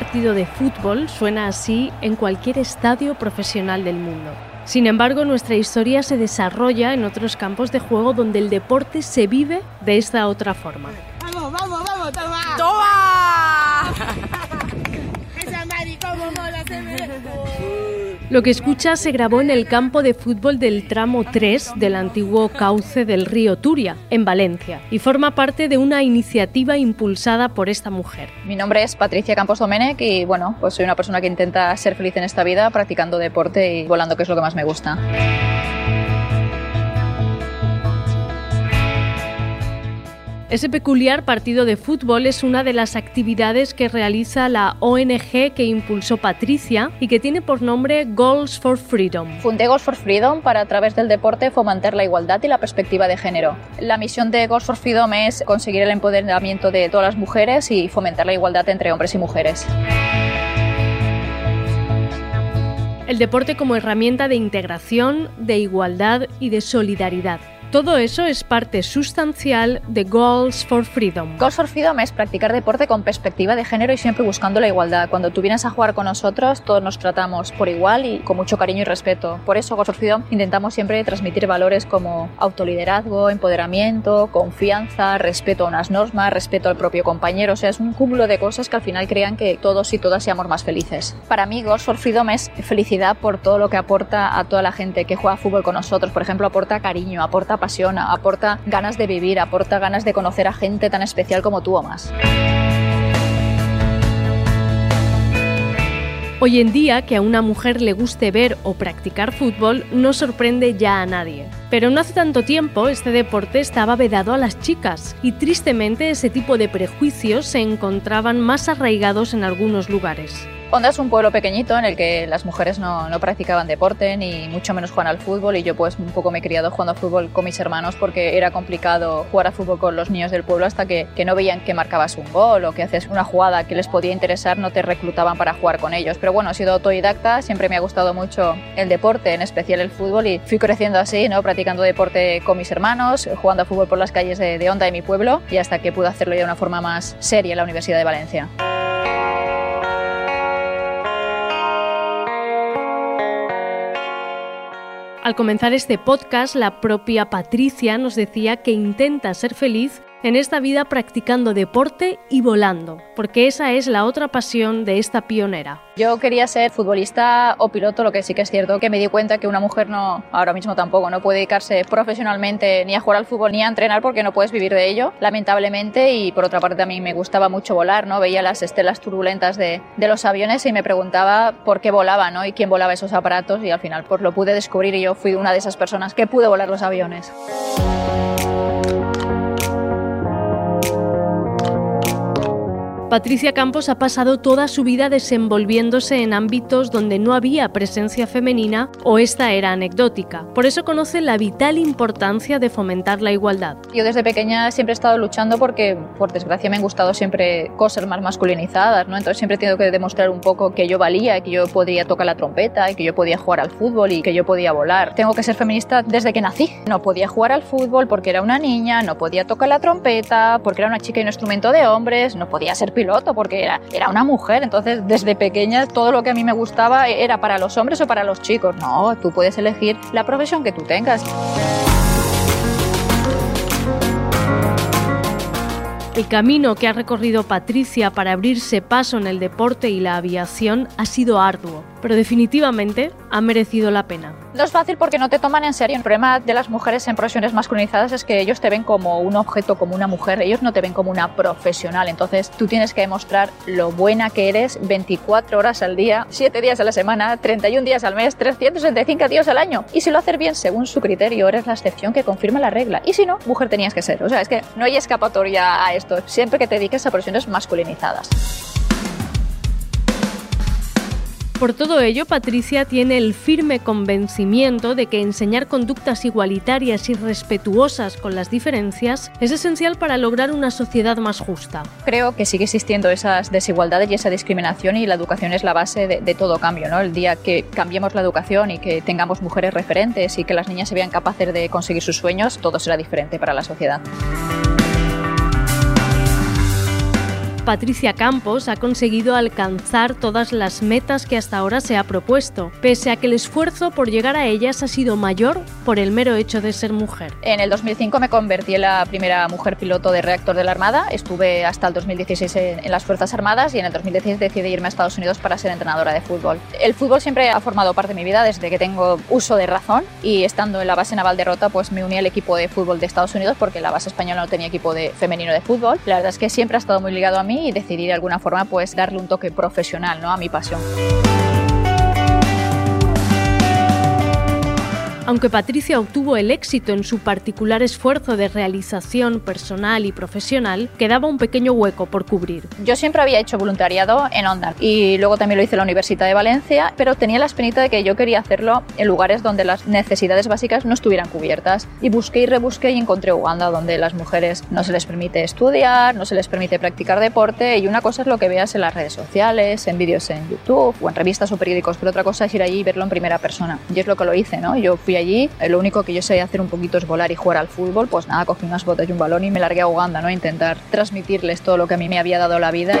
Partido de fútbol suena así en cualquier estadio profesional del mundo. Sin embargo, nuestra historia se desarrolla en otros campos de juego donde el deporte se vive de esta otra forma. ¡Vamos, vamos, vamos! ¡Toma! ¡Toma! Lo que escucha se grabó en el campo de fútbol del tramo 3 del antiguo cauce del río Turia, en Valencia, y forma parte de una iniciativa impulsada por esta mujer. Mi nombre es Patricia Campos Domenech y bueno, pues soy una persona que intenta ser feliz en esta vida practicando deporte y volando, que es lo que más me gusta. Ese peculiar partido de fútbol es una de las actividades que realiza la ONG que impulsó Patricia y que tiene por nombre Goals for Freedom. Fundé Goals for Freedom para a través del deporte fomentar la igualdad y la perspectiva de género. La misión de Goals for Freedom es conseguir el empoderamiento de todas las mujeres y fomentar la igualdad entre hombres y mujeres. El deporte como herramienta de integración, de igualdad y de solidaridad. Todo eso es parte sustancial de Goals for Freedom. Goals for Freedom es practicar deporte con perspectiva de género y siempre buscando la igualdad. Cuando tú vienes a jugar con nosotros, todos nos tratamos por igual y con mucho cariño y respeto. Por eso, Goals for Freedom intentamos siempre transmitir valores como autoliderazgo, empoderamiento, confianza, respeto a unas normas, respeto al propio compañero. O sea, es un cúmulo de cosas que al final crean que todos y todas seamos más felices. Para mí, Goals for Freedom es felicidad por todo lo que aporta a toda la gente que juega fútbol con nosotros. Por ejemplo, aporta cariño, aporta pasión, aporta ganas de vivir, aporta ganas de conocer a gente tan especial como tú o más. Hoy en día, que a una mujer le guste ver o practicar fútbol no sorprende ya a nadie. Pero no hace tanto tiempo este deporte estaba vedado a las chicas y tristemente ese tipo de prejuicios se encontraban más arraigados en algunos lugares. Onda es un pueblo pequeñito en el que las mujeres no, practicaban deporte ni mucho menos juegan al fútbol y yo pues un poco me he criado jugando al fútbol con mis hermanos porque era complicado jugar al fútbol con los niños del pueblo hasta que, que no veían que marcabas un gol o que hacías una jugada que les podía interesar, no te reclutaban para jugar con ellos. Pero bueno, he sido autodidacta, siempre me ha gustado mucho el deporte, en especial el fútbol y fui creciendo así, ¿no? practicando deporte con mis hermanos, jugando al fútbol por las calles de, de Onda de mi pueblo y hasta que pude hacerlo ya de una forma más seria en la Universidad de Valencia. Al comenzar este podcast, la propia Patricia nos decía que intenta ser feliz en esta vida practicando deporte y volando, porque esa es la otra pasión de esta pionera. Yo quería ser futbolista o piloto, lo que sí que es cierto que me di cuenta que una mujer no, ahora mismo tampoco, no puede dedicarse profesionalmente ni a jugar al fútbol ni a entrenar porque no puedes vivir de ello, lamentablemente, y por otra parte a mí me gustaba mucho volar, ¿no? Veía las estelas turbulentas de, de los aviones y me preguntaba por qué volaba, ¿no? Y quién volaba esos aparatos y al final pues lo pude descubrir y yo fui una de esas personas que pude volar los aviones. Patricia Campos ha pasado toda su vida desenvolviéndose en ámbitos donde no había presencia femenina o esta era anecdótica. Por eso conoce la vital importancia de fomentar la igualdad. Yo desde pequeña siempre he estado luchando porque, por desgracia, me han gustado siempre cosas más masculinizadas, ¿no? Entonces siempre he tenido que demostrar un poco que yo valía, que yo podía tocar la trompeta, y que yo podía jugar al fútbol y que yo podía volar. Tengo que ser feminista desde que nací. No podía jugar al fútbol porque era una niña, no podía tocar la trompeta porque era una chica y un instrumento de hombres, no podía ser piloto porque era, era una mujer. Entonces, desde pequeña, todo lo que a mí me gustaba era para los hombres o para los chicos. No, tú puedes elegir la profesión que tú tengas. El camino que ha recorrido Patricia para abrirse paso en el deporte y la aviación ha sido arduo, pero definitivamente ha merecido la pena. No es fácil porque no te toman en serio. El problema de las mujeres en profesiones masculinizadas es que ellos te ven como un objeto, como una mujer. Ellos no te ven como una profesional. Entonces tú tienes que demostrar lo buena que eres 24 horas al día, 7 días a la semana, 31 días al mes, 365 días al año. Y si lo haces bien según su criterio, eres la excepción que confirma la regla. Y si no, mujer tenías que ser. O sea, es que no hay escapatoria a esto. Siempre que te dediques a profesiones masculinizadas. Por todo ello, Patricia tiene el firme convencimiento de que enseñar conductas igualitarias y respetuosas con las diferencias es esencial para lograr una sociedad más justa. Creo que sigue existiendo esas desigualdades y esa discriminación y la educación es la base de, de todo cambio. ¿no? El día que cambiemos la educación y que tengamos mujeres referentes y que las niñas se vean capaces de conseguir sus sueños, todo será diferente para la sociedad. Patricia Campos ha conseguido alcanzar todas las metas que hasta ahora se ha propuesto, pese a que el esfuerzo por llegar a ellas ha sido mayor por el mero hecho de ser mujer. En el 2005 me convertí en la primera mujer piloto de reactor de la Armada, estuve hasta el 2016 en, las Fuerzas Armadas y en el 2016 decidí irme a Estados Unidos para ser entrenadora de fútbol. El fútbol siempre ha formado parte de mi vida desde que tengo uso de razón y estando en la base naval de Rota pues me uní al equipo de fútbol de Estados Unidos porque la base española no tenía equipo de femenino de fútbol. La verdad es que siempre ha estado muy ligado a mí y decidí de alguna forma pues darle un toque profesional ¿no? a mi pasión. Aunque Patricia obtuvo el éxito en su particular esfuerzo de realización personal y profesional, quedaba un pequeño hueco por cubrir. Yo siempre había hecho voluntariado en Onda y luego también lo hice en la Universidad de Valencia, pero tenía la espinita de que yo quería hacerlo en lugares donde las necesidades básicas no estuvieran cubiertas. Y busqué y rebusqué y encontré Uganda, donde las mujeres no se les permite estudiar, no se les permite practicar deporte y una cosa es lo que veas en las redes sociales, en vídeos en YouTube o en revistas o periódicos, pero otra cosa es ir allí y verlo en primera persona. Y es lo que lo hice, ¿no? Yo fui allí, lo único que yo sabía hacer un poquito es volar y jugar al fútbol, pues nada, cogí unas botas y un balón y me largué a Uganda, ¿no? A intentar transmitirles todo lo que a mí me había dado la vida.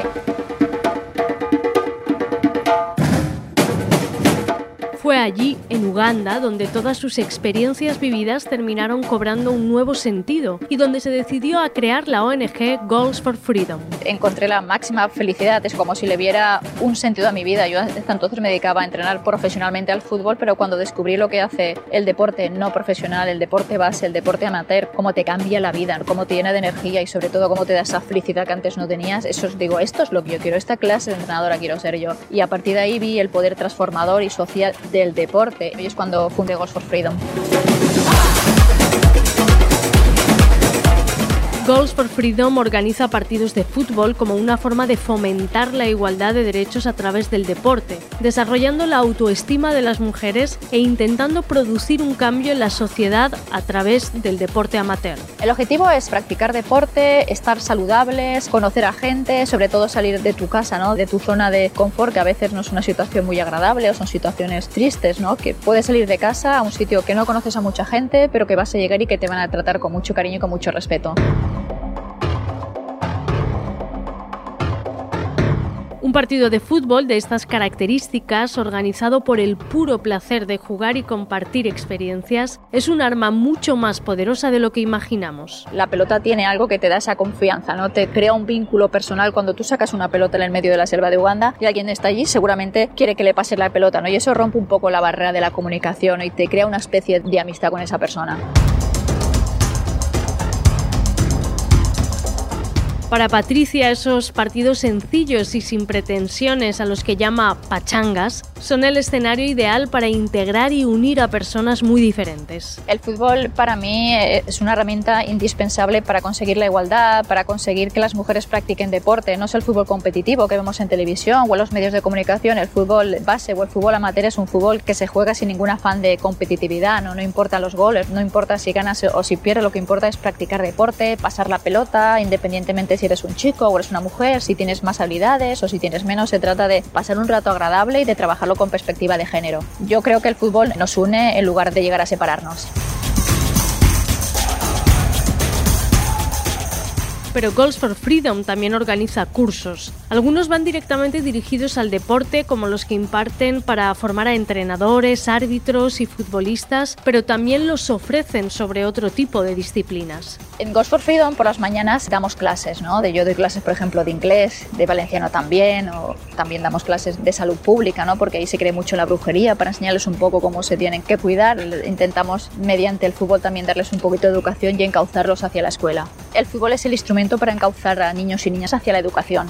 Fue allí, Uganda, donde todas sus experiencias vividas terminaron cobrando un nuevo sentido y donde se decidió a crear la ONG Goals for Freedom. Encontré la máxima felicidad, es como si le viera un sentido a mi vida. Yo hasta entonces me dedicaba a entrenar profesionalmente al fútbol, pero cuando descubrí lo que hace el deporte no profesional, el deporte base, el deporte amateur, cómo te cambia la vida, cómo te llena de energía y sobre todo cómo te da esa felicidad que antes no tenías, eso os digo, esto es lo que yo quiero, esta clase de entrenadora quiero ser yo. Y a partir de ahí vi el poder transformador y social del deporte y es cuando fundé Goals for Freedom. Goals for Freedom organiza partidos de fútbol como una forma de fomentar la igualdad de derechos a través del deporte, desarrollando la autoestima de las mujeres e intentando producir un cambio en la sociedad a través del deporte amateur. El objetivo es practicar deporte, estar saludables, conocer a gente, sobre todo salir de tu casa, ¿no? de tu zona de confort, que a veces no es una situación muy agradable o son situaciones tristes, ¿no? que puedes salir de casa a un sitio que no conoces a mucha gente, pero que vas a llegar y que te van a tratar con mucho cariño y con mucho respeto. Un partido de fútbol de estas características, organizado por el puro placer de jugar y compartir experiencias, es un arma mucho más poderosa de lo que imaginamos. La pelota tiene algo que te da esa confianza, ¿no? Te crea un vínculo personal cuando tú sacas una pelota en el medio de la selva de Uganda y alguien está allí, seguramente quiere que le pase la pelota, ¿no? Y eso rompe un poco la barrera de la comunicación y te crea una especie de amistad con esa persona. Para Patricia, esos partidos sencillos y sin pretensiones a los que llama pachangas son el escenario ideal para integrar y unir a personas muy diferentes. El fútbol para mí es una herramienta indispensable para conseguir la igualdad, para conseguir que las mujeres practiquen deporte. No es el fútbol competitivo que vemos en televisión o en los medios de comunicación. El fútbol base o el fútbol amateur es un fútbol que se juega sin ningún afán de competitividad. No, no importa los goles, no importa si ganas o si pierdes, lo que importa es practicar deporte, pasar la pelota, independientemente si eres un chico o eres una mujer, si tienes más habilidades o si tienes menos. Se trata de pasar un rato agradable y de trabajarlo con perspectiva de género. Yo creo que el fútbol nos une en lugar de llegar a separarnos. Pero Goals for Freedom también organiza cursos. Algunos van directamente dirigidos al deporte, como los que imparten para formar a entrenadores, árbitros y futbolistas, pero también los ofrecen sobre otro tipo de disciplinas. En Goals for Freedom por las mañanas damos clases, ¿no? De yo doy clases, por ejemplo, de inglés, de valenciano también, o también damos clases de salud pública, ¿no? Porque ahí se cree mucho en la brujería para enseñarles un poco cómo se tienen que cuidar. Intentamos mediante el fútbol también darles un poquito de educación y encauzarlos hacia la escuela. El fútbol es el instrumento para encauzar a niños y niñas hacia la educación.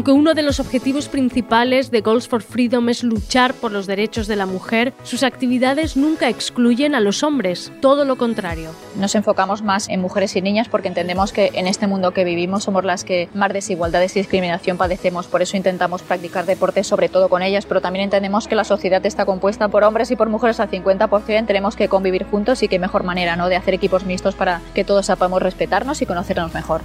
Aunque uno de los objetivos principales de Goals for Freedom es luchar por los derechos de la mujer, sus actividades nunca excluyen a los hombres, todo lo contrario. Nos enfocamos más en mujeres y niñas porque entendemos que en este mundo que vivimos somos las que más desigualdades y discriminación padecemos, por eso intentamos practicar deporte sobre todo con ellas, pero también entendemos que la sociedad está compuesta por hombres y por mujeres al 50%, tenemos que convivir juntos y qué mejor manera ¿no? de hacer equipos mixtos para que todos sepamos respetarnos y conocernos mejor.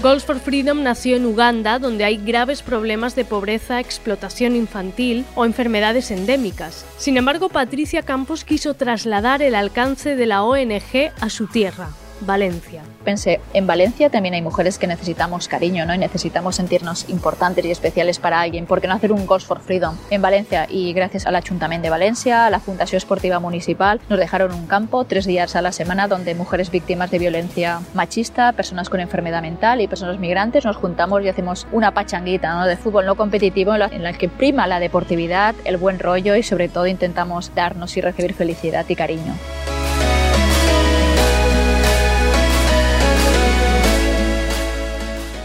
Goals for Freedom nació en Uganda, donde hay graves problemas de pobreza, explotación infantil o enfermedades endémicas. Sin embargo, Patricia Campos quiso trasladar el alcance de la ONG a su tierra. Valencia. Pensé, en Valencia también hay mujeres que necesitamos cariño, ¿no? Y necesitamos sentirnos importantes y especiales para alguien. ¿Por qué no hacer un Goals for Freedom en Valencia? Y gracias al Ayuntamiento de Valencia, a la Fundación Esportiva Municipal, nos dejaron un campo tres días a la semana donde mujeres víctimas de violencia machista, personas con enfermedad mental y personas migrantes nos juntamos y hacemos una pachanguita ¿no? de fútbol no competitivo en la, que prima la deportividad, el buen rollo y sobre todo intentamos darnos y recibir felicidad y cariño.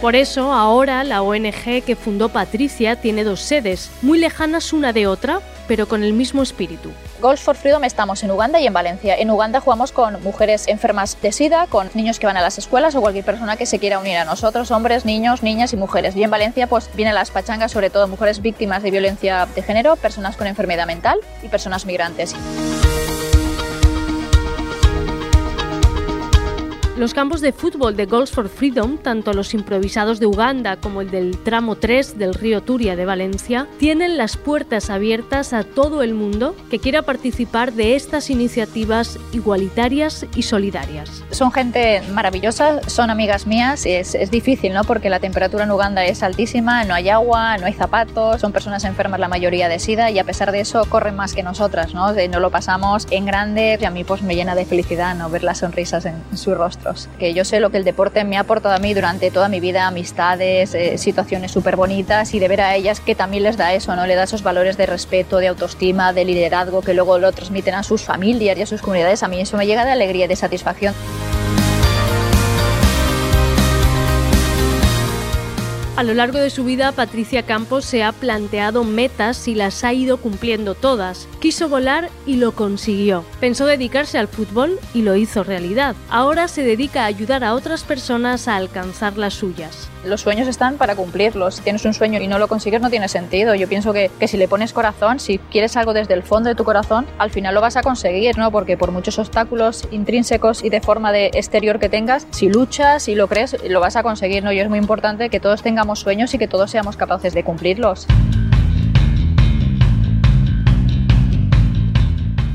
Por eso, ahora la ONG que fundó Patricia tiene dos sedes, muy lejanas una de otra, pero con el mismo espíritu. Goals for Freedom estamos en Uganda y en Valencia. En Uganda jugamos con mujeres enfermas de SIDA, con niños que van a las escuelas o cualquier persona que se quiera unir a nosotros, hombres, niños, niñas y mujeres. Y en Valencia pues vienen las pachangas, sobre todo mujeres víctimas de violencia de género, personas con enfermedad mental y personas migrantes. Los campos de fútbol de Goals for Freedom, tanto los improvisados de Uganda como el del tramo 3 del río Turia de Valencia, tienen las puertas abiertas a todo el mundo que quiera participar de estas iniciativas igualitarias y solidarias. Son gente maravillosa, son amigas mías, es, es difícil, ¿no? Porque la temperatura en Uganda es altísima, no hay agua, no hay zapatos, son personas enfermas la mayoría de SIDA y a pesar de eso corren más que nosotras, ¿no? De, no lo pasamos en grande y a mí pues me llena de felicidad, ¿no? Ver las sonrisas en su rostro que yo sé lo que el deporte me ha aportado a mí durante toda mi vida, amistades, eh, situaciones súper bonitas y de ver a ellas que también les da eso, ¿no? Le da esos valores de respeto, de autoestima, de liderazgo que luego lo transmiten a sus familias y a sus comunidades. A mí eso me llega de alegría y de satisfacción. A lo largo de su vida, Patricia Campos se ha planteado metas y las ha ido cumpliendo todas. Quiso volar y lo consiguió. Pensó dedicarse al fútbol y lo hizo realidad. Ahora se dedica a ayudar a otras personas a alcanzar las suyas. Los sueños están para cumplirlos. Si tienes un sueño y no lo consigues, no tiene sentido. Yo pienso que, que si le pones corazón, si quieres algo desde el fondo de tu corazón, al final lo vas a conseguir, ¿no? Porque por muchos obstáculos intrínsecos y de forma de exterior que tengas, si luchas y lo crees, lo vas a conseguir, ¿no? Y es muy importante que todos tengamos sueños y que todos seamos capaces de cumplirlos.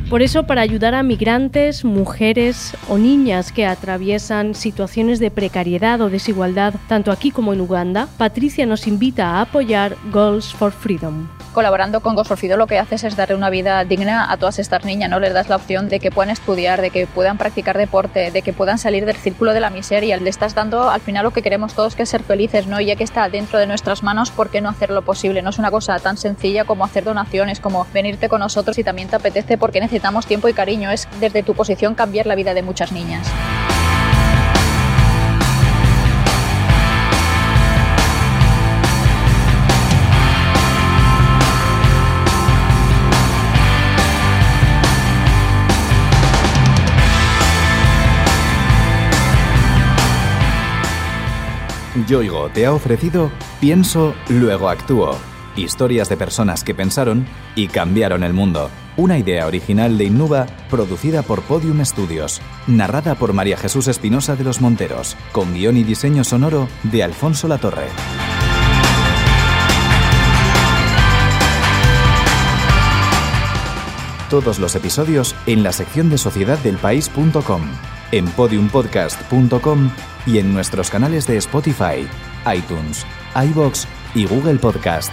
Por eso, para ayudar a migrantes, mujeres o niñas que atraviesan situaciones de precariedad o desigualdad, tanto aquí como en Uganda, Patricia nos invita a apoyar Goals for Freedom colaborando con Gosforfido lo que haces es darle una vida digna a todas estas niñas, ¿no? Les das la opción de que puedan estudiar, de que puedan practicar deporte, de que puedan salir del círculo de la miseria. Le estás dando al final lo que queremos todos que es ser felices, ¿no? Y ya que está dentro de nuestras manos, ¿por qué no hacerlo posible? No es una cosa tan sencilla como hacer donaciones, como venirte con nosotros si también te apetece porque necesitamos tiempo y cariño. Es desde tu posición cambiar la vida de muchas niñas. Yoigo te ha ofrecido Pienso, luego actúo. Historias de personas que pensaron y cambiaron el mundo. Una idea original de Innuba, producida por Podium Studios. Narrada por María Jesús Espinosa de los Monteros. Con guion y diseño sonoro de Alfonso Latorre. todos los episodios en la sección de sociedaddelpaís.com, en podiumpodcast.com y en nuestros canales de Spotify, iTunes, iBox y Google Podcast.